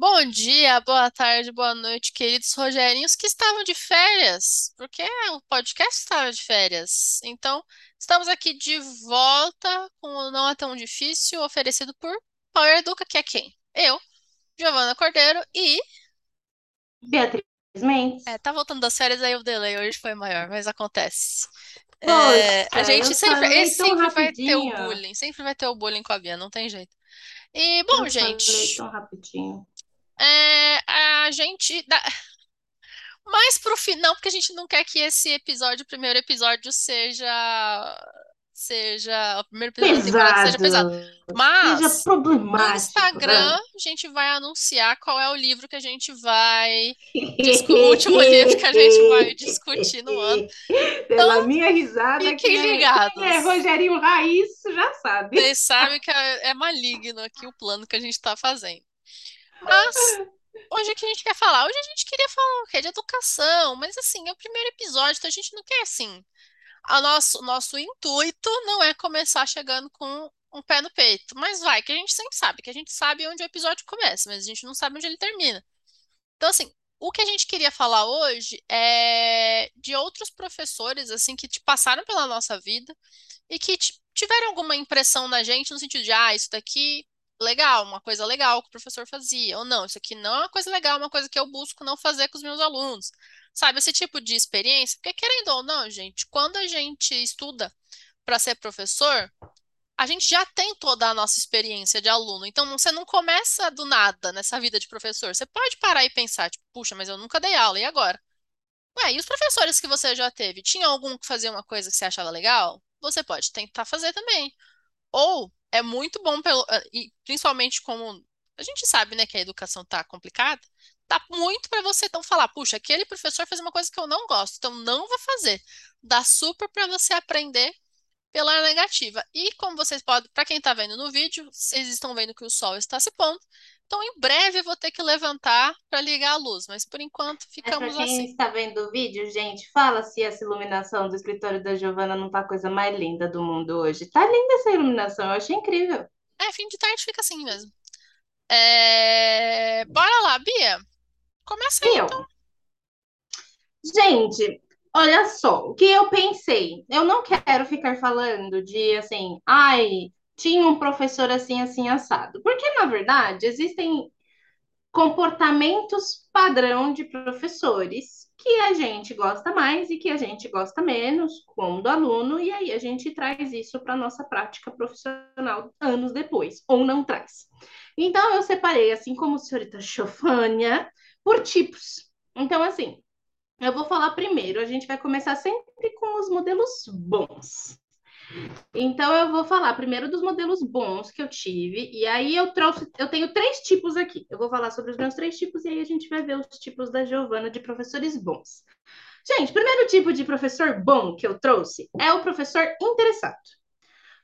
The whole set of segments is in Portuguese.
Bom dia, boa tarde, boa noite, queridos Rogerinhos que estavam de férias, porque o podcast estava de férias. Então, estamos aqui de volta com o Não É Tão Difícil, oferecido por Power Educa, que é quem? Eu, Giovana Cordeiro e. Beatriz Mendes. É, tá voltando das férias, aí o delay hoje foi maior, mas acontece. É, a Poxa, gente eu sempre, falei esse sempre vai ter o bullying, sempre vai ter o bullying com a Bia, não tem jeito. E, bom, Eu gente, tão rapidinho. É, a gente. dá- Mais pro final, porque a gente não quer que esse episódio, o primeiro episódio, seja. Seja. O primeiro episódio temporada seja pesado. Pesado. Seja Mas. No problemático. Instagram, a gente vai anunciar qual é o livro que a gente vai discu- o último livro que a gente vai discutir no ano. Pela Então, minha risada, fiquem quem é, quem é ligados. Rogerinho Raiz já sabe. Vocês sabem que é, é maligno aqui o plano que a gente está fazendo. Mas hoje o que a gente quer falar? Hoje a gente queria falar o quê? De educação, mas assim, é o primeiro episódio, então a gente não quer assim. A nosso, nosso intuito não é começar chegando com um pé no peito, mas vai, que a gente sempre sabe, que a gente sabe onde o episódio começa, mas a gente não sabe onde ele termina. Então, assim, o que a gente queria falar hoje é de outros professores, assim, que te passaram pela nossa vida e que ti- tiveram alguma impressão na gente no sentido de, ah, isso daqui, legal, uma coisa legal que o professor fazia, ou não, isso aqui não é uma coisa legal, é uma coisa que eu busco não fazer com os meus alunos. Sabe, esse tipo de experiência, porque querendo ou não, gente, quando a gente estuda para ser professor, a gente já tem toda a nossa experiência de aluno, então você não começa do nada nessa vida de professor. Você pode parar e pensar, tipo, puxa, mas eu nunca dei aula, e agora? Ué, e os professores que você já teve? Tinha algum que fazia uma coisa que você achava legal? Você pode tentar fazer também. Ou é muito bom, pelo, ah, e principalmente como a gente sabe, né, que a educação tá complicada, dá muito para você então falar, puxa, aquele professor fez uma coisa que eu não gosto, então não vou fazer. Dá super para você aprender pela negativa. E como vocês podem, para quem está vendo no vídeo, vocês estão vendo que o sol está se pondo. Então, em breve eu vou ter que levantar para ligar a luz, mas por enquanto para ficamos quem assim. está vendo o vídeo, gente, fala se essa iluminação do escritório da Giovana não tá a coisa mais linda do mundo hoje. Tá linda essa iluminação, eu achei incrível. É, fim de tarde fica assim mesmo. É, Bora lá, Bia. Começa aí, então. Eu. Gente, olha só, o que eu pensei? Eu não quero ficar falando de assim, ai, tinha um professor assim, assim, assado. Porque, na verdade, existem comportamentos padrão de professores que a gente gosta mais e que a gente gosta menos, como do aluno, e aí a gente traz isso para a nossa prática profissional anos depois, ou não traz. Então, eu separei, assim como a senhorita Chofânia, por tipos. Então, assim, eu vou falar primeiro, a gente vai começar sempre com os modelos bons. Então, eu vou falar primeiro dos modelos bons que eu tive, e aí eu trouxe, eu tenho três tipos aqui. Eu vou falar sobre os meus três tipos, e aí a gente vai ver os tipos da Giovana de professores bons. Gente, primeiro tipo de professor bom que eu trouxe é o professor interessado.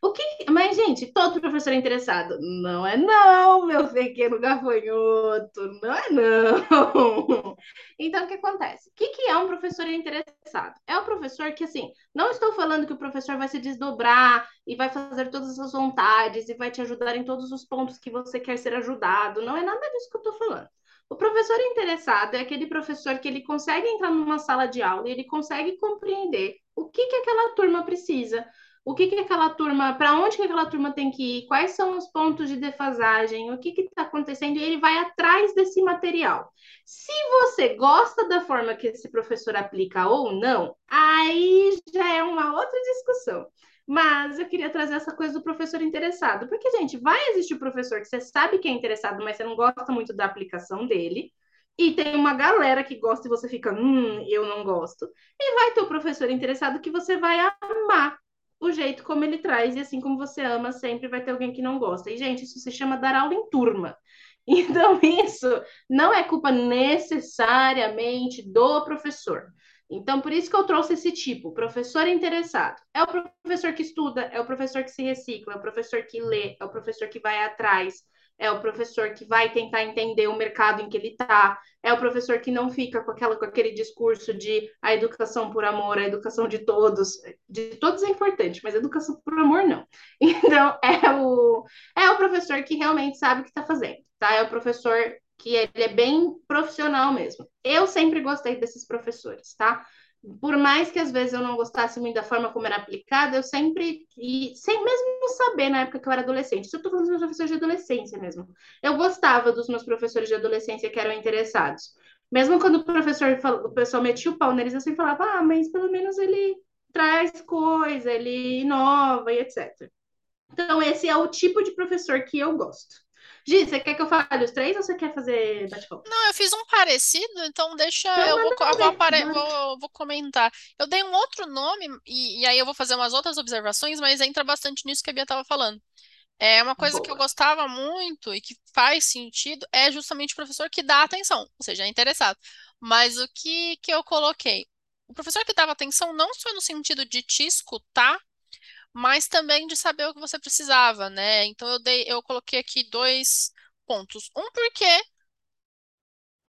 O que... Mas, gente, todo professor é interessado. Não é não, meu pequeno gafanhoto. Não é não. Então, o que acontece? O que, é um professor interessado? É o professor que, assim, não estou falando que o professor vai se desdobrar e vai fazer todas as suas vontades e vai te ajudar em todos os pontos que você quer ser ajudado. Não é nada disso que eu estou falando. O professor interessado é aquele professor que ele consegue entrar numa sala de aula e ele consegue compreender o que, que aquela turma precisa, o que, que aquela turma, para onde que aquela turma tem que ir, quais são os pontos de defasagem, o que está acontecendo, e ele vai atrás desse material. Se você gosta da forma que esse professor aplica ou não, aí já é uma outra discussão. Mas eu queria trazer essa coisa do professor interessado, porque, gente, vai existir o professor que você sabe que é interessado, mas você não gosta muito da aplicação dele. E tem uma galera que gosta e você fica, hum, eu não gosto. E vai ter o professor interessado que você vai amar o jeito como ele traz, e assim como você ama, sempre vai ter alguém que não gosta. E, gente, isso se chama dar aula em turma. Então, isso não é culpa necessariamente do professor. Então, por isso que eu trouxe esse tipo, professor interessado. É o professor que estuda, é o professor que se recicla, é o professor que lê, é o professor que vai atrás, é o professor que vai tentar entender o mercado em que ele está, é o professor que não fica com, aquela, com aquele discurso de a educação por amor, a educação de todos. De todos é importante, mas educação por amor não. Então, é o, é o professor que realmente sabe o que está fazendo, tá? É o professor que ele é bem profissional mesmo. Eu sempre gostei desses professores, tá? Por mais que às vezes eu não gostasse muito da forma como era aplicada, eu sempre, e sem mesmo saber na época que eu era adolescente, isso eu tô falando dos meus professores de adolescência mesmo. Eu gostava dos meus professores de adolescência que eram interessados. Mesmo quando o professor, o pessoal metia o pau neles, eu sempre falava, ah, mas pelo menos ele traz coisa, ele inova e etc. Então, esse é o tipo de professor que eu gosto. Gi, você quer que eu fale os três ou você quer fazer bate-volta? Não, eu fiz um parecido, então deixa. Então, eu vou, eu vou, apare... vou, vou, comentar. Eu dei um outro nome, e, e, aí eu vou fazer umas outras observações, mas entra bastante nisso que a Bia estava falando. É uma coisa Boa. que eu gostava muito e que faz sentido é justamente o professor que dá atenção, ou seja, é interessado. Mas o que, que eu coloquei? O professor que dava atenção não só no sentido de te escutar, mas também de saber o que você precisava, né? Então eu dei, eu coloquei aqui dois pontos. Um porque,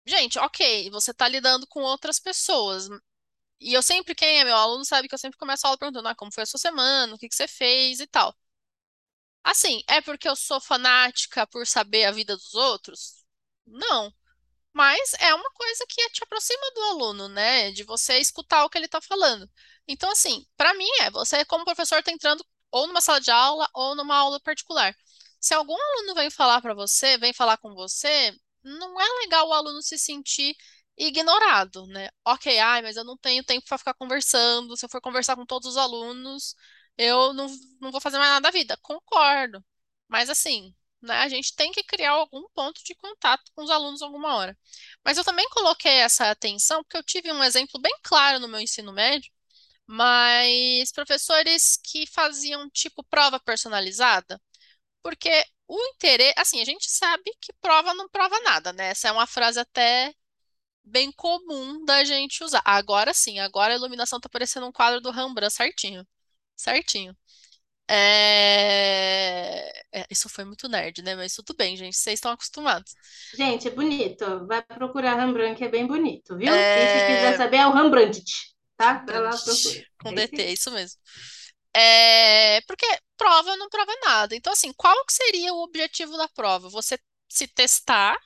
gente, ok, você está lidando com outras pessoas. E eu sempre, quem é meu aluno sabe que eu sempre começo a aula perguntando, ah, como foi a sua semana, o que que você fez e tal. Assim, é porque eu sou fanática por saber a vida dos outros? Não. Mas é uma coisa que te aproxima do aluno, né? De você escutar o que ele está falando. Então, assim, para mim é, você como professor está entrando ou numa sala de aula ou numa aula particular. Se algum aluno vem falar para você, vem falar com você, não é legal o aluno se sentir ignorado, né? Ok, ai, mas eu não tenho tempo para ficar conversando. Se eu for conversar com todos os alunos, eu não, não vou fazer mais nada da vida. Concordo. Mas assim, né? A gente tem que criar algum ponto de contato com os alunos alguma hora. Mas eu também coloquei essa atenção porque eu tive um exemplo bem claro no meu ensino médio, mas professores que faziam tipo prova personalizada, porque o interesse, assim, a gente sabe que prova não prova nada, né? Essa é uma frase até bem comum da gente usar. Agora sim, agora a iluminação tá parecendo um quadro do Rembrandt certinho. Certinho. É... É, isso foi muito nerd, né? Mas tudo bem, gente. Vocês estão acostumados. Gente, é bonito. Vai procurar Rembrandt, que é bem bonito, viu? É... E se quiser saber, é o Rembrandt, tá? Vai lá Com DT, é isso mesmo. É... Porque prova não prova nada. Então, assim, qual que seria o objetivo da prova? Você se testar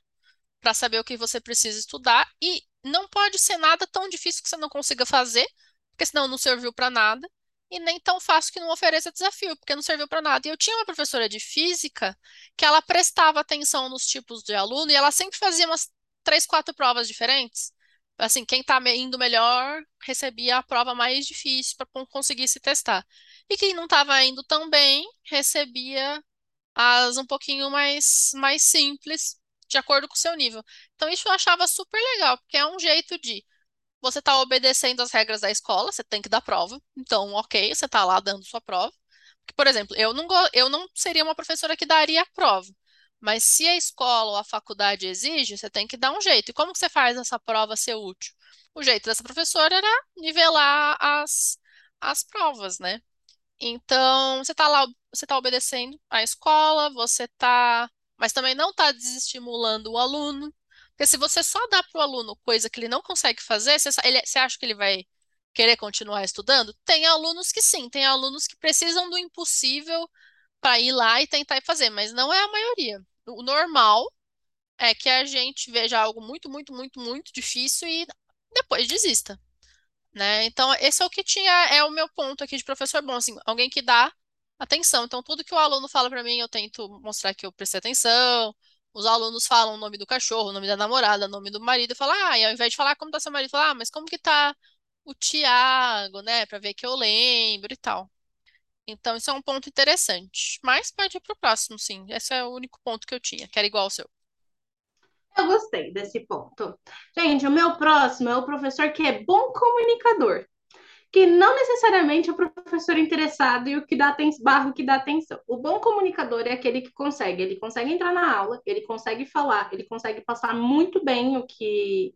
para saber o que você precisa estudar e não pode ser nada tão difícil que você não consiga fazer, porque senão não serviu para nada e nem tão fácil que não ofereça desafio, porque não serviu para nada. E eu tinha uma professora de física que ela prestava atenção nos tipos de aluno e ela sempre fazia umas três, quatro provas diferentes. Assim, quem está indo melhor recebia a prova mais difícil para conseguir se testar. E quem não estava indo tão bem recebia as um pouquinho mais, mais simples, de acordo com o seu nível. Então, isso eu achava super legal, porque é um jeito de você está obedecendo as regras da escola, você tem que dar prova. Então, ok, você está lá dando sua prova. Por exemplo, eu não, eu não seria uma professora que daria a prova. Mas se a escola ou a faculdade exige, você tem que dar um jeito. E como que você faz essa prova ser útil? O jeito dessa professora era nivelar as, as provas, né? Então, você está lá, você está obedecendo a escola, você está, mas também não está desestimulando o aluno. Porque se você só dá para o aluno coisa que ele não consegue fazer, você, ele, você acha que ele vai querer continuar estudando? Tem alunos que sim, tem alunos que precisam do impossível para ir lá e tentar fazer, mas não é a maioria. O normal é que a gente veja algo muito, muito, muito, muito difícil e depois desista. Né? Então, esse é o que tinha, é o meu ponto aqui de professor bom, assim, alguém que dá atenção. Então, tudo que o aluno fala para mim, eu tento mostrar que eu prestei atenção, os alunos falam o nome do cachorro, o nome da namorada, o nome do marido, falam, ah, e ao invés de falar como tá seu marido, fala, ah, mas como que tá o Tiago, né, para ver que eu lembro e tal. Então, isso é um ponto interessante. Mas pode ir pro próximo, sim. Esse é o único ponto que eu tinha, que era igual ao seu. Eu gostei desse ponto. Gente, o meu próximo é o professor que é bom comunicador que não necessariamente é o professor interessado e o que dá barro o que dá atenção. O bom comunicador é aquele que consegue, ele consegue entrar na aula, ele consegue falar, ele consegue passar muito bem o que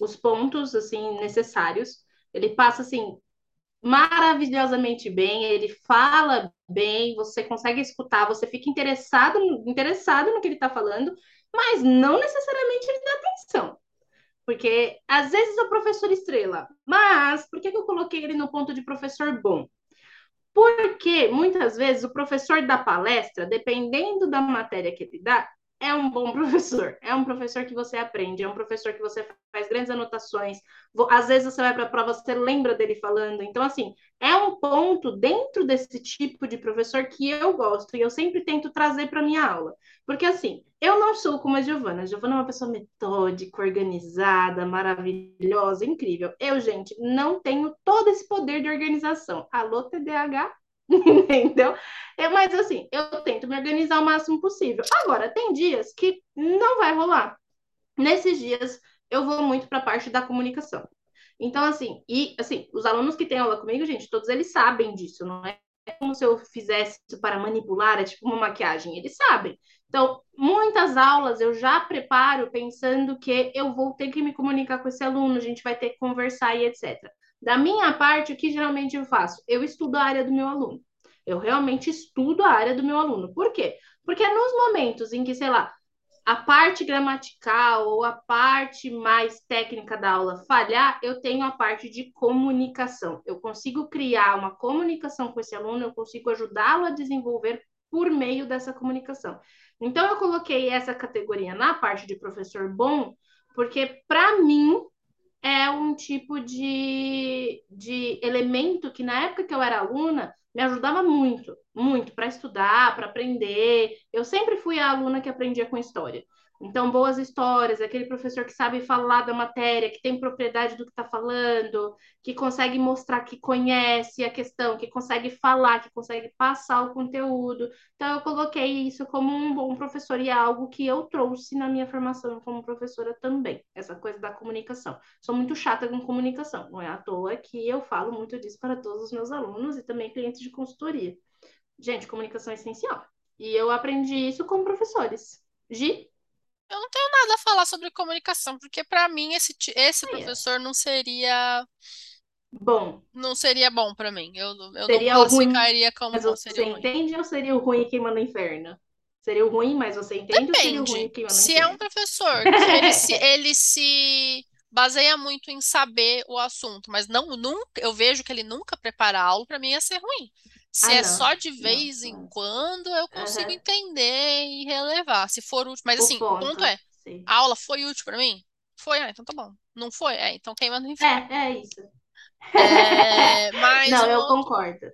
os pontos assim necessários. Ele passa assim maravilhosamente bem, ele fala bem, você consegue escutar, você fica interessado, interessado no que ele está falando, mas não necessariamente ele dá atenção. Porque às vezes o professor estrela, mas por que, que eu coloquei ele no ponto de professor bom? Porque muitas vezes o professor da palestra, dependendo da matéria que ele dá, é um bom professor. É um professor que você aprende, é um professor que você faz grandes anotações. Às vezes você vai para a prova, você lembra dele falando. Então, assim, é um ponto dentro desse tipo de professor que eu gosto e eu sempre tento trazer para minha aula. Porque, assim, eu não sou como a Giovana. A Giovana é uma pessoa metódica, organizada, maravilhosa, incrível. Eu, gente, não tenho todo esse poder de organização. Alô, TDAH? Entendeu? É, mas assim, eu tento me organizar o máximo possível. Agora, tem dias que não vai rolar. Nesses dias, eu vou muito para a parte da comunicação. Então, assim, e assim, os alunos que têm aula comigo, gente, todos eles sabem disso, não é como se eu fizesse isso para manipular, é tipo uma maquiagem, eles sabem. Então, muitas aulas eu já preparo pensando que eu vou ter que me comunicar com esse aluno, a gente vai ter que conversar e etc. Da minha parte, o que geralmente eu faço? Eu estudo a área do meu aluno. Eu realmente estudo a área do meu aluno. Por quê? Porque nos momentos em que, sei lá, a parte gramatical ou a parte mais técnica da aula falhar, eu tenho a parte de comunicação. Eu consigo criar uma comunicação com esse aluno, eu consigo ajudá-lo a desenvolver por meio dessa comunicação. Então, eu coloquei essa categoria na parte de professor bom, porque, para mim, é um tipo de, de elemento que, na época que eu era aluna, me ajudava muito, muito para estudar, para aprender. Eu sempre fui a aluna que aprendia com história. Então, boas histórias, aquele professor que sabe falar da matéria, que tem propriedade do que está falando, que consegue mostrar que conhece a questão, que consegue falar, que consegue passar o conteúdo. Então, eu coloquei isso como um bom professor e é algo que eu trouxe na minha formação como professora também, essa coisa da comunicação. Sou muito chata com comunicação, não é à toa que eu falo muito disso para todos os meus alunos e também clientes de consultoria. Gente, comunicação é essencial. E eu aprendi isso com professores. Gi? Eu não tenho nada a falar sobre comunicação, porque para mim esse, esse professor não seria bom. Não seria bom para mim. Eu, eu seria não classificaria como mas bom. Você entende ou seria o ruim queimando o inferno? Seria o ruim, mas você entende Depende. ou seria o ruim queimando Se inferno? é um professor que ele se, ele se baseia muito em saber o assunto, mas não nunca eu vejo que ele nunca prepara a aula, para mim ia ser ruim. Se Ah, é não. só de vez Não, em quando, eu consigo Aham. entender e relevar. Se for útil. Mas O assim, o ponto ponto. é, Sim. a aula foi útil pra mim? Foi, ah, então tá bom. Não foi? É, então no inferno. É, é isso. É, mas Não, um eu outro, concordo.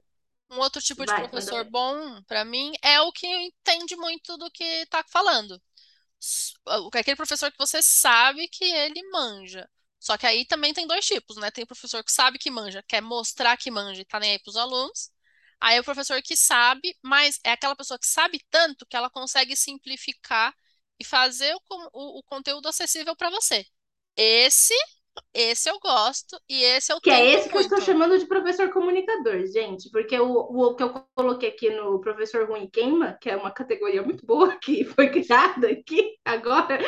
um outro tipo de Vai, manda professor bom pra mim é o que entende muito do que tá falando. Aquele professor que você sabe que ele manja. Só que aí também tem dois tipos, né? Tem o professor que sabe que manja, quer mostrar que manja e tá nem aí pros alunos. Aí é o professor que sabe, mas é aquela pessoa que sabe tanto que ela consegue simplificar e fazer o, o- o conteúdo acessível para você. Esse, esse eu gosto e esse eu Que é esse que eu estou muito. chamando de professor comunicador, gente, porque o, o que eu coloquei aqui no professor ruim queima, que é uma categoria muito boa que foi criada aqui agora,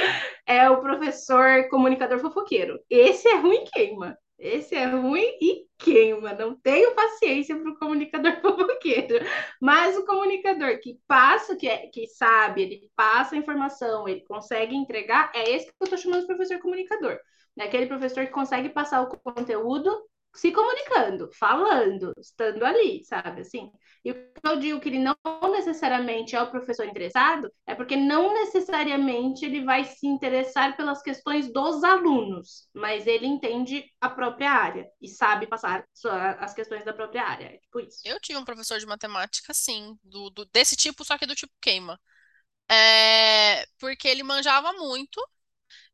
é o professor comunicador fofoqueiro. Esse é ruim queima. Esse é ruim e queima. Não tenho paciência para o comunicador fofoqueiro. Mas o comunicador que passa, que, é, que sabe, ele passa a informação, ele consegue entregar, é esse que eu estou chamando de professor comunicador. É aquele professor que consegue passar o conteúdo se comunicando, falando, estando ali, sabe? Assim. E o que eu digo que ele não necessariamente é o professor interessado, é porque não necessariamente ele vai se interessar pelas questões dos alunos, mas ele entende a própria área e sabe passar as questões da própria área. É tipo isso. Eu tive um professor de matemática, sim, do, do- desse tipo, só que do tipo queima. É, porque ele manjava muito.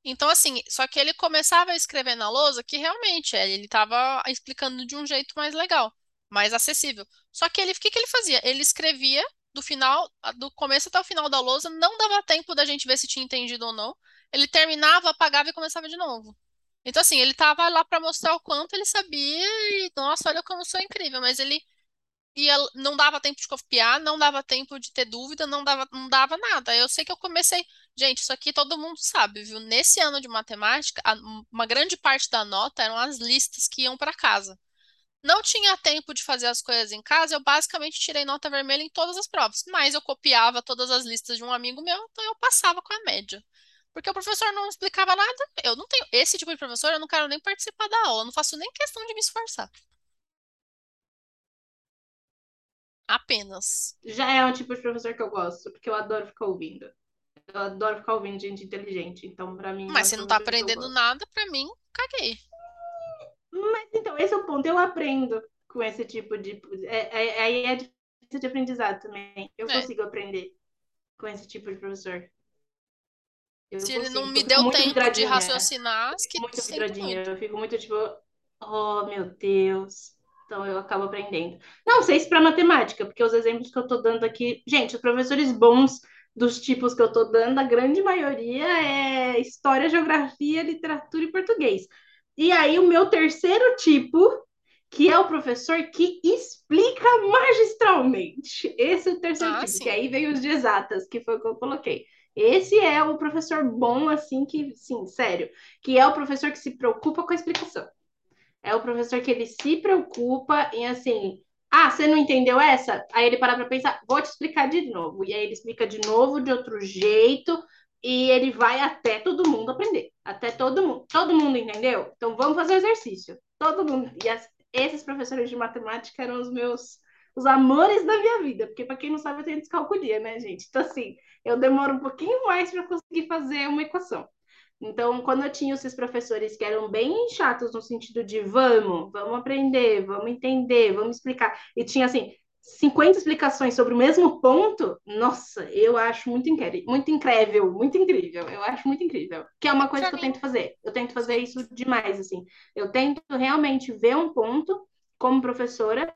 Então, assim, só que ele começava a escrever na lousa que realmente é, ele estava explicando de um jeito mais legal, mais acessível. Só que ele, o que que ele fazia? Ele escrevia do final, do começo até o final da lousa, não dava tempo da gente ver se tinha entendido ou não. Ele terminava, apagava e começava de novo. Então, assim, ele tava lá para mostrar o quanto ele sabia e, nossa, olha como sou incrível, mas ele ia, não dava tempo de copiar, não dava tempo de ter dúvida, não dava, não dava nada. Eu sei que eu comecei. Gente, isso aqui todo mundo sabe, viu? Nesse ano de matemática, a- uma grande parte da nota eram as listas que iam para casa. Não tinha tempo de fazer as coisas em casa, eu basicamente tirei nota vermelha em todas as provas, mas eu copiava todas as listas de um amigo meu, então eu passava com a média. Porque o professor não explicava nada, eu não tenho esse tipo de professor, eu não quero nem participar da aula, eu não faço nem questão de me esforçar. Apenas. Já é um tipo de professor que eu gosto, porque eu adoro ficar ouvindo. Eu adoro ficar ouvindo gente inteligente. Então, pra mim. Mas é se não tá aprendendo nada, pra mim, caguei. Mas então, esse é o ponto. Eu aprendo com esse tipo de. é- é- Aí é, difícil de aprendizado também. Eu É. consigo aprender com esse tipo de professor. Eu Se ele não consigo. me deu tempo de vidradinha. raciocinar, que Muito vidradinha. muito. Eu fico muito tipo, oh meu Deus. Então eu acabo aprendendo. Não sei se para matemática, porque os exemplos que eu tô dando aqui, gente, os professores bons dos tipos que eu tô dando, a grande maioria é história, geografia, literatura e português. E aí o meu terceiro tipo, que é o professor que explica magistralmente. Esse é o terceiro Ah, tipo, sim. que aí vem os de exatas, que foi o que eu coloquei. Esse é o professor bom, assim, que, sim, sério, que é o professor que se preocupa com a explicação. É o professor que ele se preocupa em assim, ah, você não entendeu essa? Aí ele para para pensar, vou te explicar de novo. E aí ele explica de novo, de outro jeito, e ele vai até todo mundo aprender. Até todo mundo. Todo mundo entendeu? Então vamos fazer o exercício. Todo mundo. E as- esses professores de matemática eram os meus os amores da minha vida, porque para quem não sabe eu tenho descalculia, né, gente? Então assim, eu demoro um pouquinho mais para conseguir fazer uma equação. Então, quando eu tinha esses professores que eram bem chatos no sentido de vamos, vamos aprender, vamos entender, vamos explicar, e tinha assim 50 explicações sobre o mesmo ponto, nossa, eu acho muito incrível, muito incrível, muito incrível. Eu acho muito incrível. Que é uma coisa que eu tento fazer. Eu tento fazer isso demais, assim. Eu tento realmente ver um ponto como professora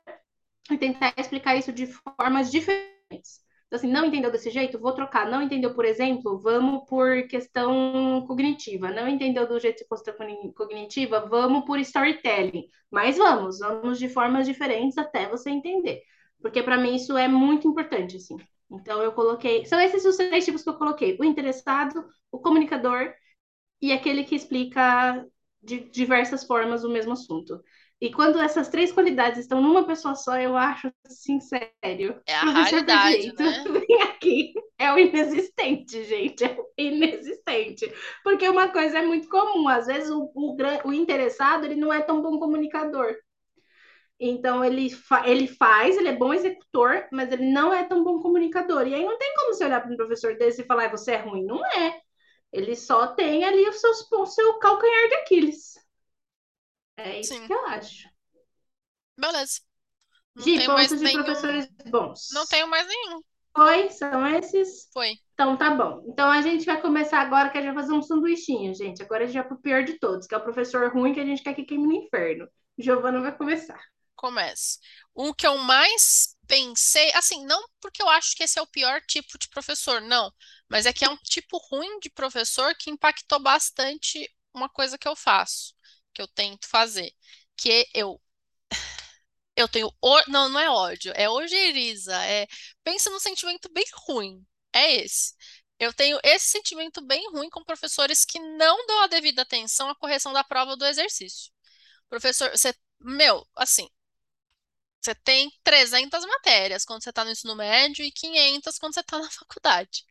e tentar explicar isso de formas diferentes. Então, assim, não entendeu desse jeito? Vou trocar. Não entendeu, por exemplo? Vamos por questão cognitiva. Não entendeu do jeito de questão cognitiva? Vamos por storytelling. Mas vamos, vamos de formas diferentes até você entender. Porque para mim isso é muito importante, assim. Então eu coloquei. São esses os três tipos que eu coloquei: o interessado, o comunicador e aquele que explica de diversas formas o mesmo assunto. E quando essas três qualidades estão numa pessoa só, eu acho assim, sério. é a Professor raridade, perfeito, né? vem aqui. É o inexistente, gente. É o inexistente. Porque uma coisa é muito comum. Às vezes o, o, o interessado ele não é tão bom comunicador. Então ele, fa ele faz, ele é bom executor, mas ele não é tão bom comunicador. E aí não tem como você olhar para um professor desse e falar, "Ah, você é ruim. Não é. Ele só tem ali o seu, o seu calcanhar de Aquiles. É isso Sim, que eu acho. beleza. Não De tenho mais pontos de nenhum. professores bons. Não tenho mais nenhum. Foi? São esses? Foi. Então tá bom. Então a gente vai começar agora que a gente vai fazer um sanduichinho, gente. Agora a gente vai pro pior de todos, que é o professor ruim que a gente quer que queime no inferno. Giovana vai começar. Começo. Um que eu mais pensei, assim, não porque eu acho que esse é o pior tipo de professor, não, mas é que é um tipo ruim de professor que impactou bastante uma coisa que eu faço, que eu tento fazer, que eu eu tenho, não, não é ódio, é ojeriza, é, pensa num sentimento bem ruim, é esse. Eu tenho esse sentimento bem ruim com professores que não dão a devida atenção à correção da prova do exercício. Professor, você, meu, assim, você tem 300 matérias quando você está no ensino médio e 500 quando você está na faculdade.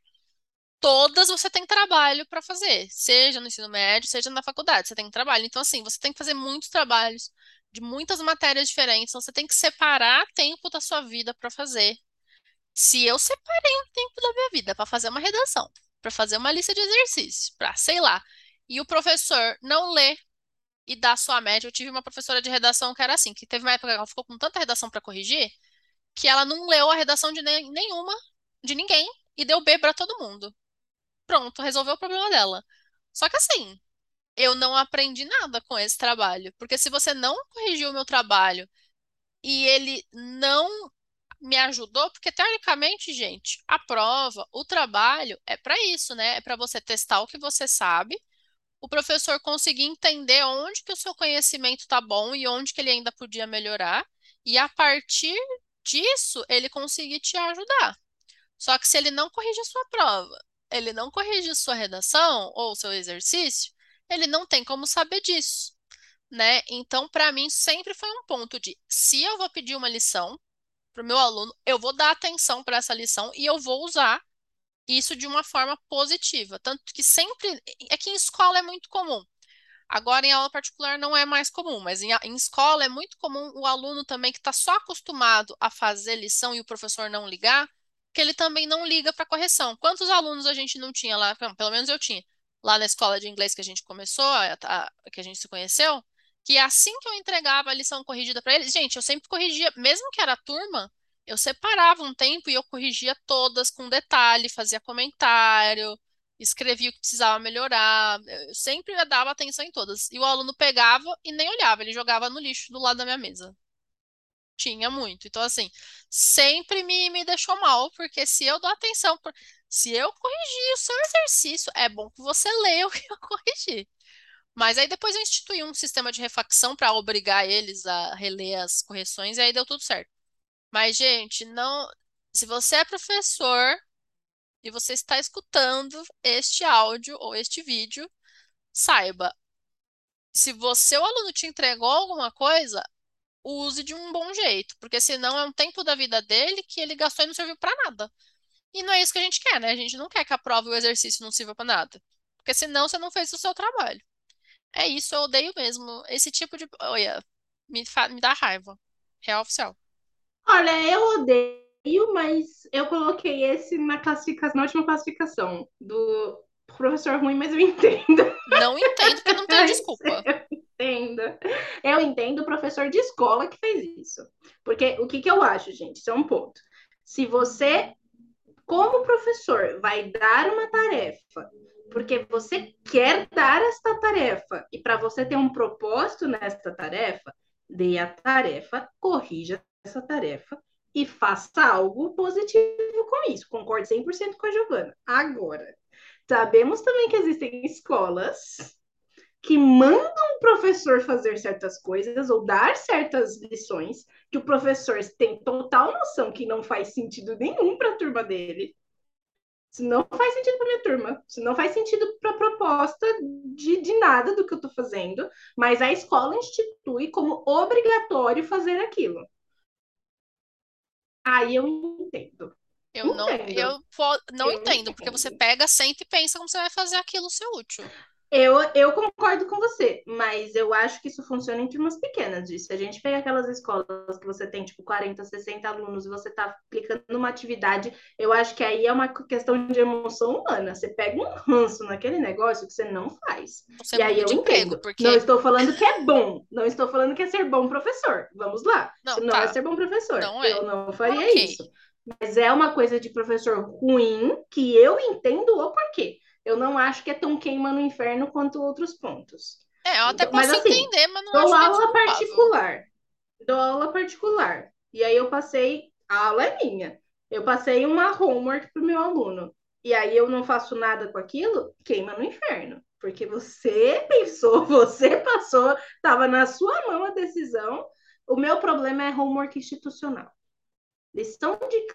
Todas você tem trabalho para fazer, seja no ensino médio, seja na faculdade, você tem trabalho. Então, assim, você tem que fazer muitos trabalhos de muitas matérias diferentes, então você tem que separar tempo da sua vida para fazer. Se eu separei um tempo da minha vida para fazer uma redação, para fazer uma lista de exercícios, para, sei lá, e o professor não lê e dá sua média. Eu tive uma professora de redação que era assim, que teve uma época que ela ficou com tanta redação para corrigir, que ela não leu a redação de nenhuma, de ninguém, e deu B para todo mundo. Pronto, resolveu o problema dela. Só que assim, eu não aprendi nada com esse trabalho, porque se você não corrigiu o meu trabalho e ele não me ajudou, porque teoricamente, gente, a prova, o trabalho é para isso, né? É para você testar o que você sabe, o professor conseguir entender onde que o seu conhecimento tá bom e onde que ele ainda podia melhorar, e a partir disso ele conseguir te ajudar. Só que se ele não corrige a sua prova, ele não corrige sua redação ou seu exercício, ele não tem como saber disso, né? Então, para mim, sempre foi um ponto de se eu vou pedir uma lição para o meu aluno, eu vou dar atenção para essa lição e eu vou usar isso de uma forma positiva. Tanto que sempre. É que em escola é muito comum. Agora, em aula particular, não é mais comum, mas em, em escola é muito comum o aluno também que está só acostumado a fazer lição e o professor não ligar, que ele também não liga para correção. Quantos alunos a gente não tinha lá? Pelo menos eu tinha. Lá na escola de inglês que a gente começou, a, a, que a gente se conheceu, que assim que eu entregava a lição corrigida para eles, gente, eu sempre corrigia, mesmo que era turma, eu separava um tempo e eu corrigia todas com detalhe, fazia comentário, escrevia o que precisava melhorar, eu sempre dava atenção em todas. E o aluno pegava e nem olhava, ele jogava no lixo do lado da minha mesa. Tinha muito. Então, assim, sempre me, me deixou mal, porque se eu dou atenção, por... se eu corrigir o seu exercício, é bom que você leia o que eu corrigi. Mas aí depois eu instituí um sistema de refacção para obrigar eles a reler as correções e aí deu tudo certo. Mas, gente, não. Se você é professor e você está escutando este áudio ou este vídeo, saiba, se você, o aluno, te entregou alguma coisa, use de um bom jeito, porque senão é um tempo da vida dele que ele gastou e não serviu para nada. E não é isso que a gente quer, né? A gente não quer que a prova e o exercício não sirva para nada, porque senão você não fez o seu trabalho. É isso, eu odeio mesmo esse tipo de. Olha, me, fa... me dá raiva. Real oficial. Olha, eu odeio, mas eu coloquei esse na classificação, na última classificação do professor ruim, mas eu entendo. Não entendo porque não tem desculpa. Eu entendo. O professor de escola que fez isso. Porque o que, que eu acho, gente? Isso é um ponto. Se você, como professor, vai dar uma tarefa porque você quer dar esta tarefa e para você ter um propósito nesta tarefa, dê a tarefa, corrija essa tarefa e faça algo positivo com isso. Concordo 100% com a Giovana. Agora, sabemos também que existem escolas que mandam o professor fazer certas coisas ou dar certas lições que o professor tem total noção que não faz sentido nenhum para a turma dele isso não faz sentido para minha turma. Isso não faz sentido para a proposta de, de nada do que eu estou fazendo. Mas a escola institui como obrigatório fazer aquilo. Aí eu entendo. Eu entendo. não, eu não eu entendo, entendo, porque você pega, senta e pensa como você vai fazer aquilo ser útil. Eu, eu concordo com você, mas eu acho que isso funciona em turmas pequenas. Se a gente pega aquelas escolas que você tem, tipo, 40, 60 alunos e você está aplicando uma atividade, eu acho que aí é uma questão de emoção humana. Você pega um ranço naquele negócio que você não faz. Você e aí eu entendo. porque... Não estou falando que é bom. Não estou falando que é ser bom professor. Vamos lá. Não tá. é ser bom professor. Não é. Eu não faria okay. isso. Mas é uma coisa de professor ruim que eu entendo o porquê eu não acho que é tão queima no inferno quanto outros pontos. É, eu até então, posso mas, assim, entender, mas não dou acho aula particular. Dou aula particular. E aí eu passei, a aula é minha. Eu passei uma homework pro meu aluno. E aí eu não faço nada com aquilo, queima no inferno. Porque você pensou, você passou, estava na sua mão a decisão. O meu problema é homework institucional. Lição de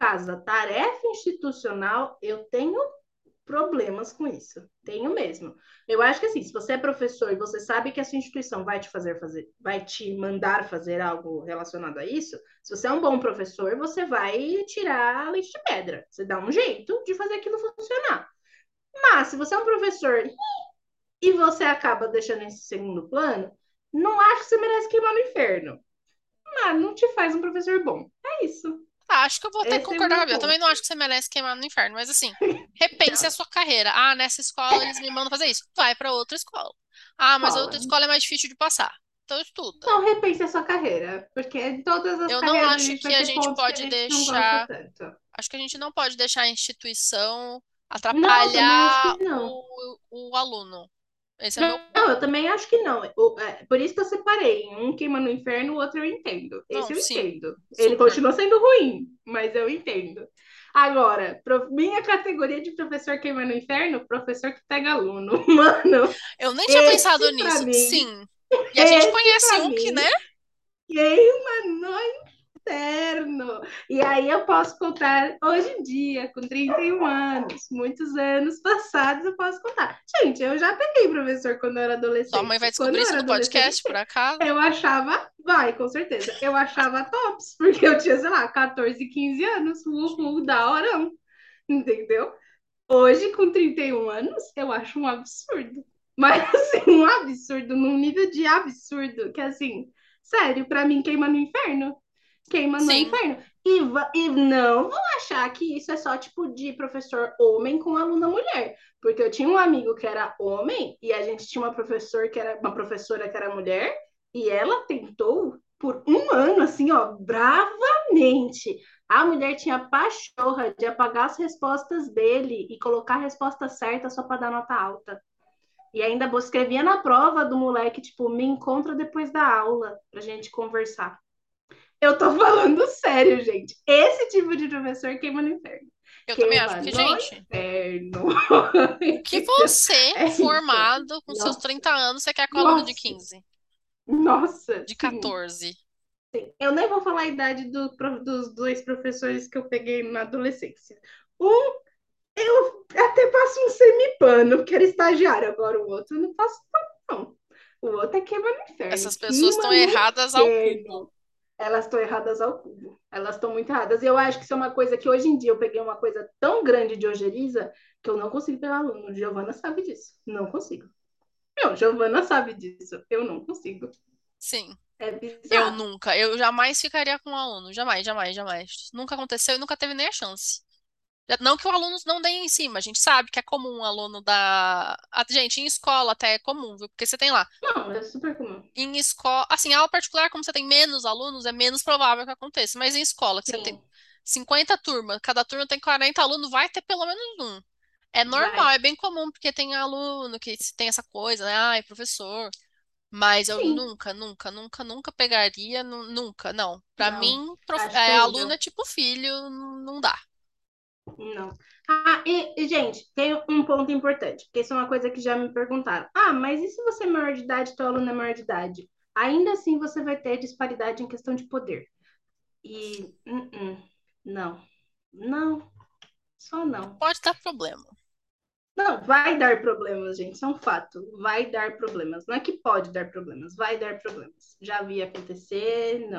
casa, tarefa institucional, eu tenho problemas com isso. Tenho mesmo. Eu acho que assim, se você é professor e você sabe que a sua instituição vai te fazer fazer, vai te mandar fazer algo relacionado a isso, se você é um bom professor, você vai tirar leite de pedra. Você dá um jeito de fazer aquilo funcionar. Mas se você é um professor e você acaba deixando esse segundo plano, não acho que você merece queimar no inferno. Mas não te faz um professor bom. É isso. Acho que eu vou até Esse concordar é Eu também não acho que você merece queimar no inferno, mas assim, repense a sua carreira. Ah, nessa escola eles me mandam fazer isso. Vai para outra escola. Ah, mas a outra escola é mais difícil de passar. Então estuda. Não repense a sua carreira, porque todas as Eu não acho que a gente pode a gente deixar. Acho que a gente não pode deixar a instituição atrapalhar não, o, o aluno. Esse é não, meu... não, eu também acho que não. É, por isso que eu separei. Um queima no inferno, o outro eu entendo. Esse não, eu sim, entendo. Super. Ele continua sendo ruim, mas eu entendo. Agora, minha categoria de professor queima no inferno, professor que pega aluno. Mano. Eu nem tinha pensado nisso. Mim, sim. E a gente conhece um que, né? Queima no eterno. E aí eu posso contar hoje em dia, com 31 anos, muitos anos passados, eu posso contar. Gente, eu já peguei professor quando eu era adolescente. Sua mãe vai descobrir isso no podcast, por acaso? Eu achava, vai, com certeza. Eu achava tops, porque eu tinha, sei lá, 14, 15 anos. Uhul, da hora. Entendeu? Hoje, com 31 anos, eu acho um absurdo. Mas, assim, um absurdo, num nível de absurdo, que, assim, sério, para mim queima no inferno queima no Sim. inferno. E, e não vão achar que isso é só tipo de professor homem com aluna mulher. Porque eu tinha um amigo que era homem e a gente tinha uma professora que era uma professora que era mulher, e ela tentou por um ano, assim, ó, bravamente. A mulher tinha pachorra de apagar as respostas dele e colocar a resposta certa só para dar nota alta. E ainda escrevia na prova do moleque, tipo, me encontra depois da aula pra gente conversar. Eu tô falando sério, gente. Esse tipo de professor queima no inferno. Eu também acho que, gente. Inferno. O que você, é formado com Nossa. seus 30 anos, você quer com aluno de 15? Nossa. De 14. Sim. Eu nem vou falar a idade do, dos dois professores que eu peguei na adolescência. Um, eu até passo um semipano, porque era estagiário. Agora o outro eu não passo não. O outro é queima no inferno. Essas pessoas estão erradas ao cubo elas estão erradas ao cubo. Elas estão muito erradas. E eu acho que isso é uma coisa que hoje em dia eu peguei uma coisa tão grande de ojeriza que eu não consigo pegar aluno. Giovana sabe disso. Não consigo. Não, Giovana sabe disso. Eu não consigo. Sim. É bizarro. Eu nunca. Eu jamais ficaria com um aluno. Jamais, jamais, jamais. Nunca aconteceu e nunca teve nem a chance. Não que o aluno não dê em cima, a gente sabe que é comum um aluno da. Gente, em escola até é comum, viu? Porque você tem lá. Não, é super comum. Em escola. Assim, aula particular, como você tem menos alunos, é menos provável que aconteça. Mas em escola, que Sim. você tem 50 turmas, cada turma tem 40 alunos, vai ter pelo menos um. É normal, vai. é bem comum, porque tem aluno que tem essa coisa, né? Ai, professor. Mas eu Sim. nunca, nunca, nunca, nunca pegaria, nunca, não. Pra não, mim, prof... é, aluno é tipo filho, não dá. Não. Ah, e, e, gente, tem um ponto importante, porque isso é uma coisa que já me perguntaram. Ah, mas e se você é maior de idade teu aluno é maior de idade? Ainda assim você vai ter disparidade em questão de poder. E uh -uh, não, não, só não. Pode dar problema. Não, vai dar problemas, gente, isso é um fato. Vai dar problemas. Não é que pode dar problemas, vai dar problemas. Já vi acontecer, não.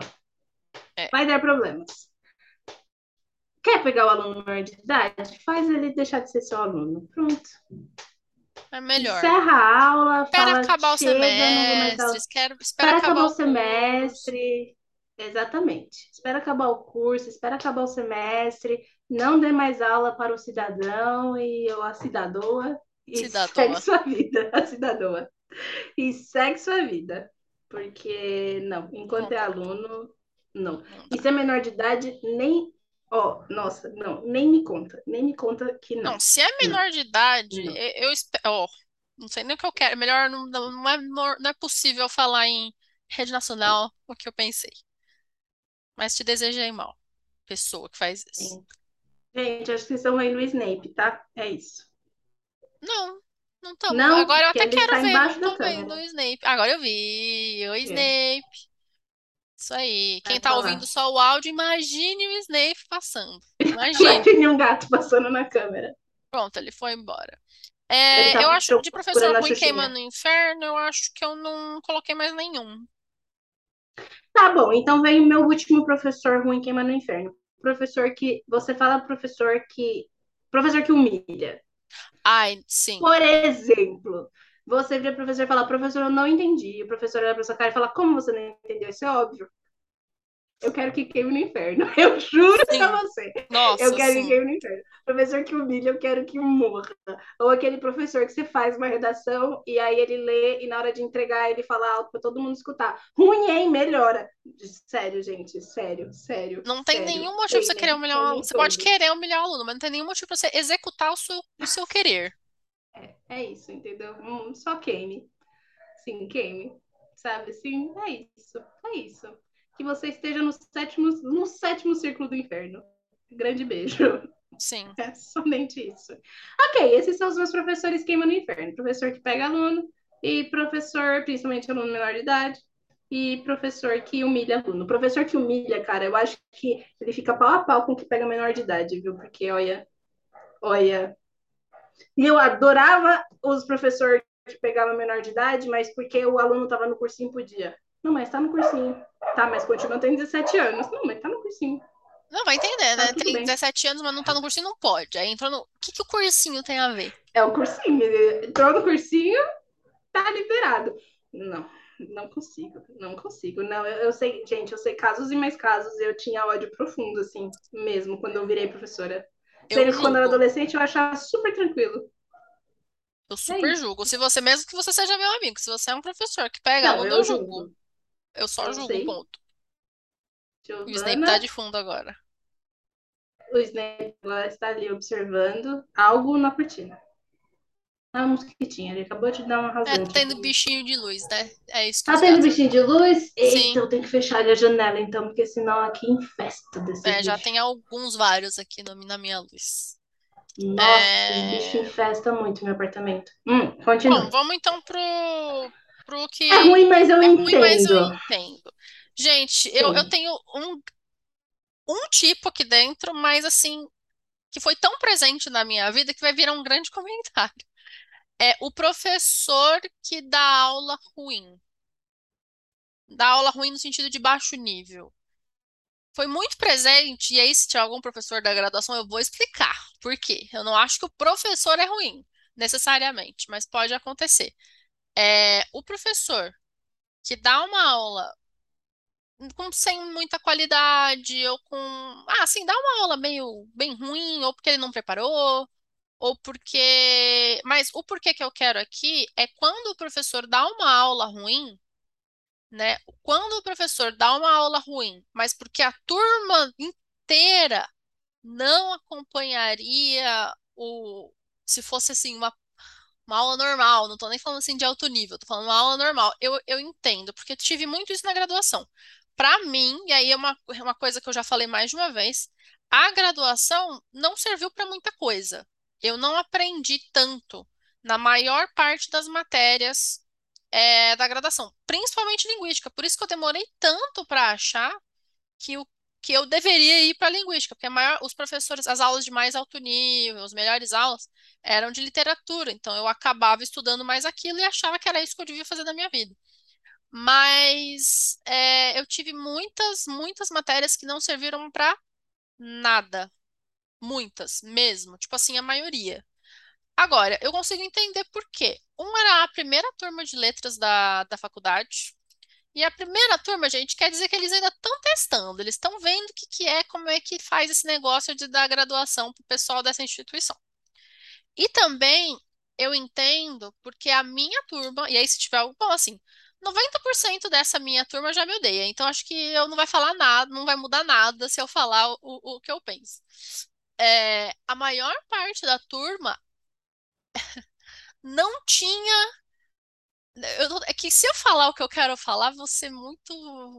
É. Vai dar problemas. Quer pegar o aluno maior de idade? Faz ele deixar de ser seu aluno. Pronto. É melhor. Encerra a aula. Espera fala, acabar o semestre. Espera, espera acabar, acabar o semestre. Exatamente. Espera acabar o curso, espera acabar o semestre. Não dê mais aula para o cidadão e ou a cidadoa. E Cidadoa. segue sua vida, a cidadoa. E segue sua vida. Porque, não, enquanto é aluno, não. E se é menor de idade, nem Ó, oh, nossa, não, nem me conta, nem me conta que não. Não, se é menor de idade, não. eu espero. Ó, não sei nem o que eu quero. É melhor, não, não, é, não é possível falar em rede nacional o que eu pensei. Mas te desejei mal. Pessoa que faz isso. Sim. Gente, acho que vocês estão vendo o Snape, tá? É isso. Não, não estamos. Não, Agora eu até quero tá ver, não tô vendo o Snape. Agora eu vi. O. Snape. Isso aí. Quem tá ouvindo só o áudio, imagine o Snape passando. Imagine. imagine um gato passando na câmera. Pronto, ele foi embora. É, tá eu acho de professor ruim queima no inferno, eu acho que eu não coloquei mais nenhum. Tá bom, então vem o meu último professor ruim queima no inferno. Professor que. Você fala professor que. Professor que humilha. Ai, sim. Por exemplo, você vira professor e fala, professor, eu não entendi. O professor olha pra sua cara e fala, como você não entendeu? Isso é óbvio. Eu quero que queime no inferno. Eu juro sim. pra você. Nossa, eu quero sim. que queime no inferno. Professor que humilha, eu quero que morra. Ou aquele professor que você faz uma redação e aí ele lê e na hora de entregar ele fala alto pra todo mundo escutar. Ruim, hein? Melhora. Sério, gente. Sério, sério. Não tem sério. nenhum motivo pra você querer humilhar o aluno. Você pode querer humilhar o aluno, mas não tem nenhum motivo pra você executar o seu, o seu querer. É, é isso, entendeu? Hum, só queime. Sim, queime. Sabe assim? É isso. É isso. Que você esteja no sétimo, no sétimo círculo do inferno. Grande beijo. Sim. É somente isso. Ok, esses são os meus professores queima no inferno. Professor que pega aluno e professor, principalmente aluno menor de idade, e professor que humilha aluno. Professor que humilha, cara, eu acho que ele fica pau a pau com o que pega menor de idade, viu? Porque, olha, olha, e eu adorava os professores que pegavam menor de idade, mas porque o aluno estava no cursinho podia. Não, mas tá no cursinho. Tá, mas continua tendo 17 anos. Não, mas tá no cursinho. Não, vai entender, né? Tá, tem bem. 17 anos, mas não tá no cursinho, não pode. Aí entrou no. O que, que o cursinho tem a ver? É o cursinho. Ele entrou no cursinho, tá liberado. Não. não consigo, não consigo. Não, eu, eu, sei, gente, eu sei casos e mais casos. Eu tinha ódio profundo, assim, mesmo, quando eu virei professora. Eu quando eu era adolescente eu achava super tranquilo. Eu é super é julgo. Se você, mesmo que você seja meu amigo, se você é um professor que pega não, aluno, eu, eu julgo. julgo. Eu só eu julgo, sei. ponto. Giovana... O Snape tá de fundo agora. O Snape está ali observando algo na cortina. Ah, mosquitinha, ele acabou de dar uma razão. É, tendo bichinho de luz, né? É isso que Tá tendo bichinho de luz? Eita, Sim. eu tenho que fechar a janela então, porque senão aqui infesta desse É, já tem alguns vários aqui no, na minha luz. Nossa, é... bicho infesta muito meu apartamento. Hum, continua. Bom, vamos então pro, pro que. É ruim, mas eu é entendo. Ruim, mas eu entendo. Gente, eu, eu tenho um, um tipo aqui dentro, mas assim, que foi tão presente na minha vida que vai virar um grande comentário é o professor que dá aula ruim. Dá aula ruim no sentido de baixo nível. Foi muito presente, e aí, se tiver algum professor da graduação, eu vou explicar por quê. Eu não acho que o professor é ruim, necessariamente, mas pode acontecer. É, o professor que dá uma aula com, sem muita qualidade, ou com. Ah, assim, dá uma aula meio bem ruim, ou porque ele não preparou, ou porque. Mas o porquê que eu quero aqui é quando o professor dá uma aula ruim, né? Quando o professor dá uma aula ruim, mas porque a turma inteira não acompanharia o. Se fosse assim, uma, uma aula normal, não estou nem falando assim de alto nível, estou falando uma aula normal. Eu, eu entendo, porque tive muito isso na graduação. Para mim, e aí é uma, é uma coisa que eu já falei mais de uma vez, a graduação não serviu para muita coisa eu não aprendi tanto na maior parte das matérias é, da graduação, principalmente linguística. Por isso que eu demorei tanto para achar que, o, que eu deveria ir para linguística, porque maior, os professores, as aulas de mais alto nível, as melhores aulas, eram de literatura. Então eu acabava estudando mais aquilo e achava que era isso que eu devia fazer da minha vida. Mas é, eu tive muitas, muitas matérias que não serviram para nada. Muitas, mesmo. Tipo assim, a maioria. Agora, eu consigo entender por quê. Um era a primeira turma de letras da, da faculdade. E a primeira turma, gente, quer dizer que eles ainda estão testando, eles estão vendo o que, que é, como é que faz esse negócio de dar graduação para o pessoal dessa instituição. E também eu entendo porque a minha turma, e aí se tiver algo, bom, assim, 90% dessa minha turma já me odeia, então acho que eu não vai falar nada, não vai mudar nada se eu falar o, o que eu penso é, a maior parte da turma não tinha. Eu, é que se eu falar o que eu quero falar, vou ser muito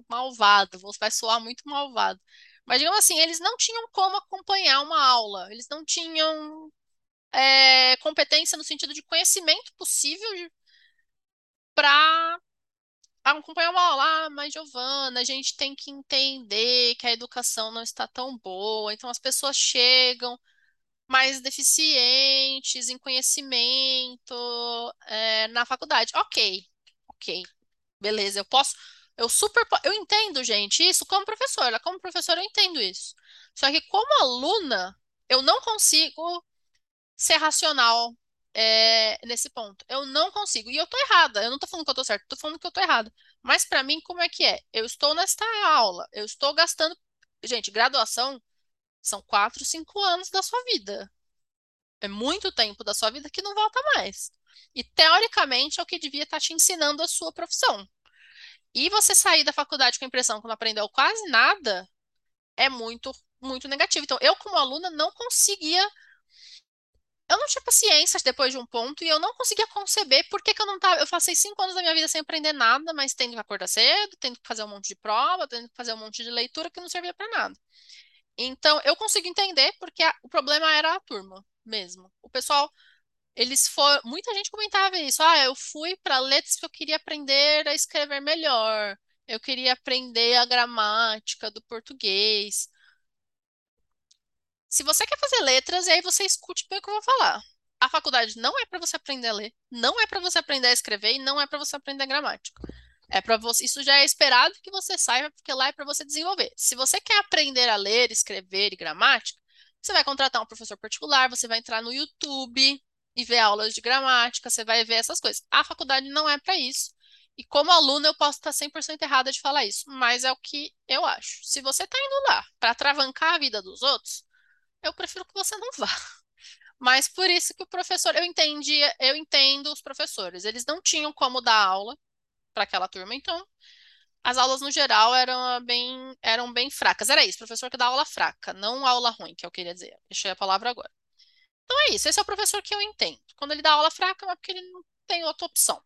malvado, vai soar muito malvado. Mas, digamos assim, eles não tinham como acompanhar uma aula, eles não tinham é, competência no sentido de conhecimento possível para acompanhar uma aula, ah, mas Giovana, a gente tem que entender que a educação não está tão boa, então as pessoas chegam mais deficientes em conhecimento é, na faculdade. Ok, ok, beleza, eu posso, eu super, eu entendo, gente, isso como professora, como professora eu entendo isso. Só que como aluna, eu não consigo ser racional é, nesse ponto. Eu não consigo. E eu tô errada. Eu não tô falando que eu tô certa, tô falando que eu tô errada. Mas para mim, como é que é? Eu estou nesta aula, eu estou gastando. Gente, graduação são quatro, cinco anos da sua vida. É muito tempo da sua vida que não volta mais. E teoricamente é o que devia estar te ensinando a sua profissão. E você sair da faculdade com a impressão que não aprendeu quase nada é muito, muito negativo. Então, eu, como aluna, não conseguia eu não tinha paciência depois de um ponto e eu não conseguia conceber por que, que eu não tava. Eu passei cinco anos da minha vida sem aprender nada, mas tendo que acordar cedo, tendo que fazer um monte de prova, tendo que fazer um monte de leitura que não servia para nada. Então, eu consigo entender porque a, o problema era a turma mesmo. O pessoal, eles foram. Muita gente comentava isso. Ah, eu fui para letras porque eu queria aprender a escrever melhor. Eu queria aprender a gramática do português. Se você quer fazer letras, e aí você escute bem o que eu vou falar. A faculdade não é para você aprender a ler, não é para você aprender a escrever e não é para você aprender gramática. É para você, isso já é esperado que você saiba, porque lá é para você desenvolver. Se você quer aprender a ler, escrever e gramática, você vai contratar um professor particular, você vai entrar no YouTube e ver aulas de gramática, você vai ver essas coisas. A faculdade não é para isso. E como aluno, eu posso estar 100% errada de falar isso, mas é o que eu acho. Se você está indo lá para travancar a vida dos outros, eu prefiro que você não vá. Mas por isso que o professor, eu entendi, eu entendo os professores. Eles não tinham como dar aula para aquela turma, então as aulas no geral eram bem, eram bem fracas. Era isso, professor que dá aula fraca, não aula ruim, que eu queria dizer. Deixei a palavra agora. Então é isso, esse é o professor que eu entendo. Quando ele dá aula fraca, é porque ele não tem outra opção.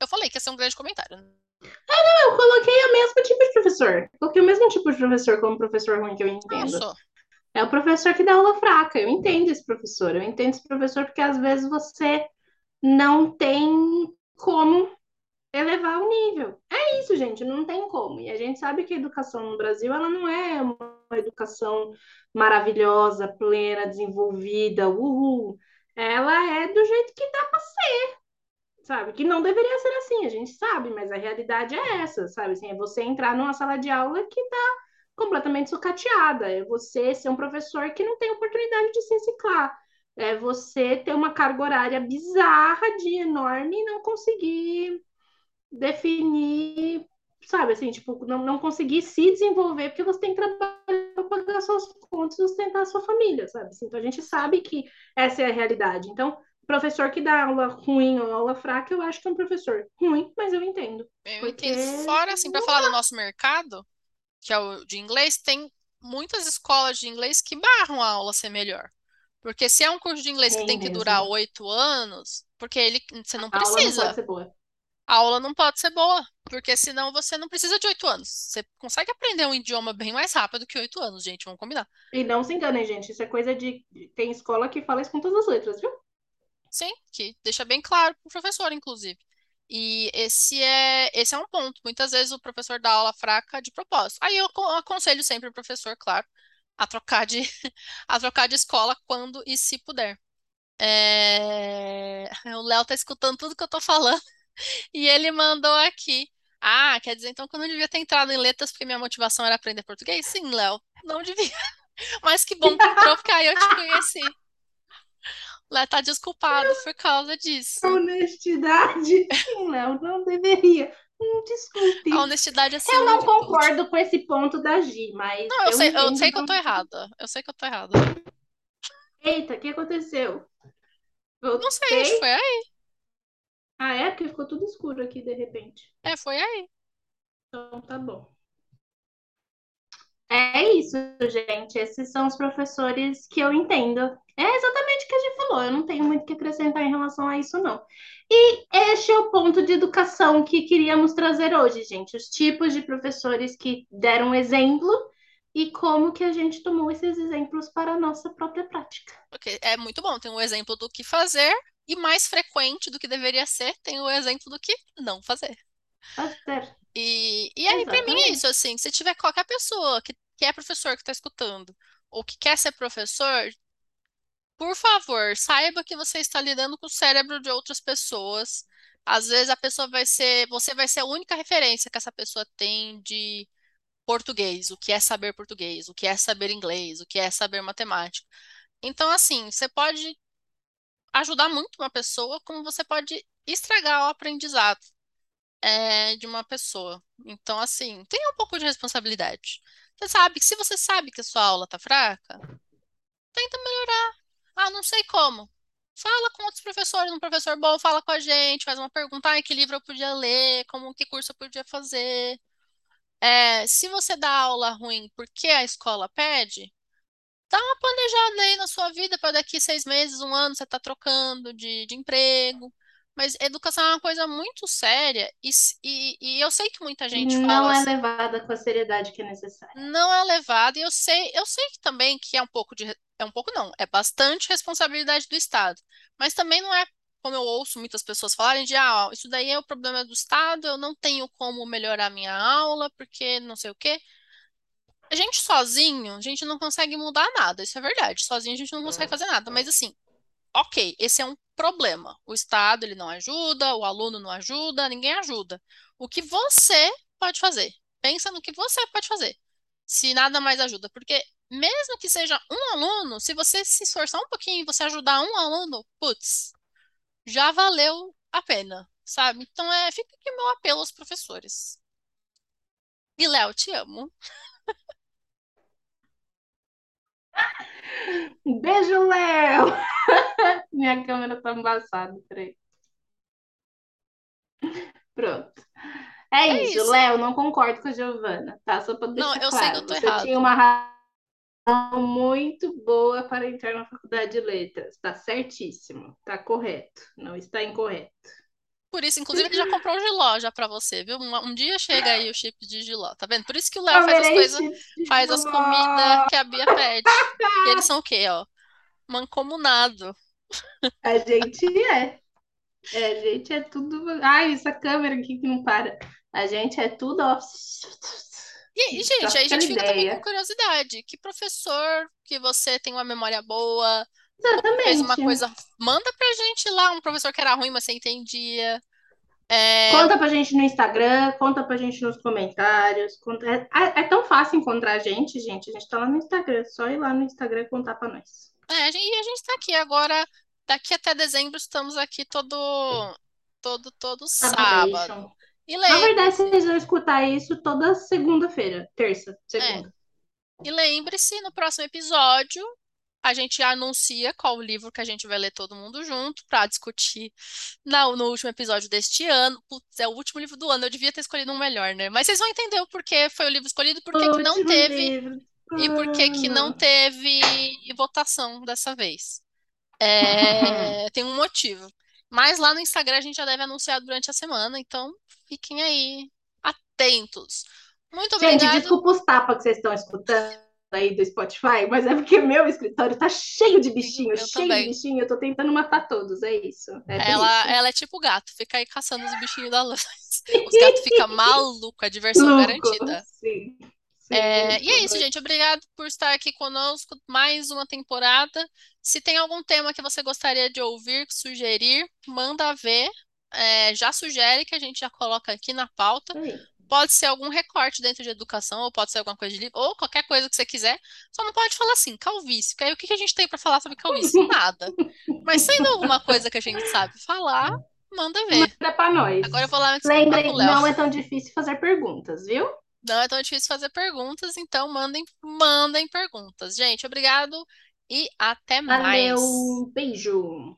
Eu falei que ia ser um grande comentário. Ah, não, eu coloquei o mesmo tipo de professor. Coloquei o mesmo tipo de professor como professor ruim que eu entendo. Nossa. É o professor que dá aula fraca. Eu entendo esse professor. Eu entendo esse professor porque às vezes você não tem como elevar o nível. É isso, gente, não tem como. E a gente sabe que a educação no Brasil, ela não é uma educação maravilhosa, plena, desenvolvida, uhul. Ela é do jeito que dá para ser, sabe? Que não deveria ser assim, a gente sabe, mas a realidade é essa, sabe? Assim, é você entrar numa sala de aula que tá completamente sucateada, é você ser um professor que não tem oportunidade de se reciclar, é você ter uma carga horária bizarra de enorme e não conseguir definir, sabe, assim, tipo, não, não conseguir se desenvolver porque você tem que trabalhar para pagar suas contas e sustentar a sua família, sabe? Assim, então a gente sabe que essa é a realidade. Então, professor que dá aula ruim ou aula fraca, eu acho que é um professor ruim, mas eu entendo. Eu porque... entendo. Fora, assim, para falar do nosso mercado, que é o de inglês, tem muitas escolas de inglês que barram a aula ser melhor. Porque se é um curso de inglês que tem que durar oito anos, porque ele você não a aula não precisa. pode ser boa. A aula não pode ser boa, porque senão você não precisa de oito anos. Você consegue aprender um idioma bem mais rápido que oito anos, gente, vamos combinar. E não se enganem, gente, isso é coisa de. Tem escola que fala isso com todas as letras, viu? Sim, que deixa bem claro para o professor, inclusive. E esse é, esse é um ponto. Muitas vezes o professor dá aula fraca de propósito. Aí eu acon- aconselho sempre o professor, claro, a trocar de, a trocar de escola quando e se puder. É, O Léo tá escutando tudo que eu tô falando e ele mandou aqui. Ah, quer dizer então que eu não devia ter entrado em letras porque minha motivação era aprender português? Sim, Léo, não devia. Mas que bom que entrou, porque aí eu te conheci. Léo tá desculpado por causa disso. Honestidade. Léo, não deveria. Hum, desculpe. A honestidade é Eu não concordo com esse ponto da Gi, mas. Não, eu sei, eu sei que eu tô errada. Eu sei que eu tô errada. Eita, o que aconteceu? Não sei, acho que Voltei? foi aí. Ah, é? Porque ficou tudo escuro aqui de repente. É, foi aí. Então tá bom. É isso, gente. Esses são os professores que eu entendo. É exatamente o que a gente falou. Eu não tenho muito o que acrescentar em relação a isso, não. E este é o ponto de educação que queríamos trazer hoje, gente. Os tipos de professores que deram exemplo e como que a gente tomou esses exemplos para a nossa própria prática. Porque é muito bom. Tem um exemplo do que fazer e mais frequente do que deveria ser, tem o exemplo do que não fazer. Fazer. E, e aí, pra mim, é isso, assim, se tiver qualquer pessoa que, que é professor que tá escutando, ou que quer ser professor, por favor, saiba que você está lidando com o cérebro de outras pessoas. Às vezes a pessoa vai ser, você vai ser a única referência que essa pessoa tem de português, o que é saber português, o que é saber inglês, o que é saber matemática. Então, assim, você pode ajudar muito uma pessoa, como você pode estragar o aprendizado é, de uma pessoa. Então, assim, tenha um pouco de responsabilidade. Você sabe que se você sabe que a sua aula tá fraca, tenta melhorar. Ah, não sei como. Fala com outros professores, um professor bom fala com a gente, faz uma pergunta, ah, que livro eu podia ler, como que curso eu podia fazer. É, se você dá aula ruim porque a escola pede, dá uma planejada aí na sua vida para daqui seis meses, um ano, você está trocando de, de emprego. Mas educação é uma coisa muito séria e, e, e eu sei que muita gente Não fala é assim, levada com a seriedade que é necessária. não é levado, e eu sei, eu sei que também que é um pouco de, é um pouco não, é bastante responsabilidade do Estado. Mas também não é, como eu ouço muitas pessoas falarem de, ah, isso daí é o problema do Estado, eu não tenho como melhorar minha aula, porque não sei o quê. A gente sozinho, a gente não consegue mudar nada, isso é verdade. Sozinho a gente não consegue fazer nada, mas assim, ok, esse é um problema. O Estado, ele não ajuda, o aluno não ajuda, ninguém ajuda. O que você pode fazer? Pensa no que você pode fazer. Se nada mais ajuda, porque mesmo que seja um aluno, se você se esforçar um pouquinho e você ajudar um aluno, putz, já valeu a pena, sabe? Então é, fica aqui meu apelo aos professores. E Léo, te amo. Beijo, Léo! Minha câmera tá embaçada, peraí. Pronto. É, É isso, isso. Léo, não concordo com a Giovana, tá? Só Não, deixar eu sei que eu claro. tô Você tinha errado. uma razão muito boa para entrar na faculdade de letras. Tá certíssimo, tá correto, não está incorreto. Por isso, inclusive, ele já comprou o Giló já pra você, viu? Um, um dia chega aí o chip de Giló, tá vendo? Por isso que o Léo faz as coisas, faz as comidas que a Bia pede. E eles são o quê, ó? Mancomunado. A gente é. É, a gente é tudo. Ai, essa câmera aqui que não para. A gente é tudo, ó. E, gente, aí a gente fica também com ideia. curiosidade. Que professor que você tem uma memória boa, fez uma Exatamente. coisa, manda pra gente lá, um professor que era ruim, mas você entendia. É, Conta pra gente no Instagram, conta pra gente nos comentários. Conta... É, é tão fácil encontrar a gente, gente. A gente tá lá no Instagram. Só ir lá no Instagram e contar pra nós. é, e a gente tá aqui agora, daqui até dezembro, estamos aqui todo, todo, todo Sabadation. sábado. E Na verdade, vocês vão escutar isso toda segunda-feira. Terça, é, segunda. e lembre-se, no próximo episódio, a gente anuncia qual o livro que a gente vai ler todo mundo junto para discutir na- no último episódio deste ano. Putz, é o último livro do ano, eu devia ter escolhido um melhor, né? Mas vocês vão entender o porquê foi o livro escolhido, por que não teve livro. e por que não Ano. teve votação dessa vez. É, tem um motivo. Mas lá no Instagram a gente já deve anunciar durante a semana, então fiquem aí atentos. Muito Gente, obrigado. desculpa os tapas que vocês estão escutando aí do Spotify, mas é porque meu escritório tá cheio de bichinho, Eu cheio de também. bichinho. Eu tô tentando matar todos, é isso. É Ela, isso. ela é tipo gato, fica aí caçando os bichinhos da luz. Os gatos ficam malucos, a diversão Louco. garantida. Sim. Sim, É, e é isso, gente. Obrigado por estar aqui conosco mais uma temporada. Se tem algum tema que você gostaria de ouvir, sugerir, manda ver. É, já sugere que a gente já coloca aqui na pauta. doidos. Pode ser algum recorte dentro de educação, ou pode ser alguma coisa de livro, ou qualquer coisa que você quiser. Só não pode falar assim, calvície. Porque aí o que a gente tem para falar sobre calvície? Nada. Mas sendo alguma coisa que a gente sabe falar, manda ver. Manda pra nós. Agora eu vou lá Lembrem, não é tão difícil fazer perguntas, viu? Não é tão difícil fazer perguntas, então mandem, mandem perguntas. Gente, obrigado e até mais. Valeu, beijo.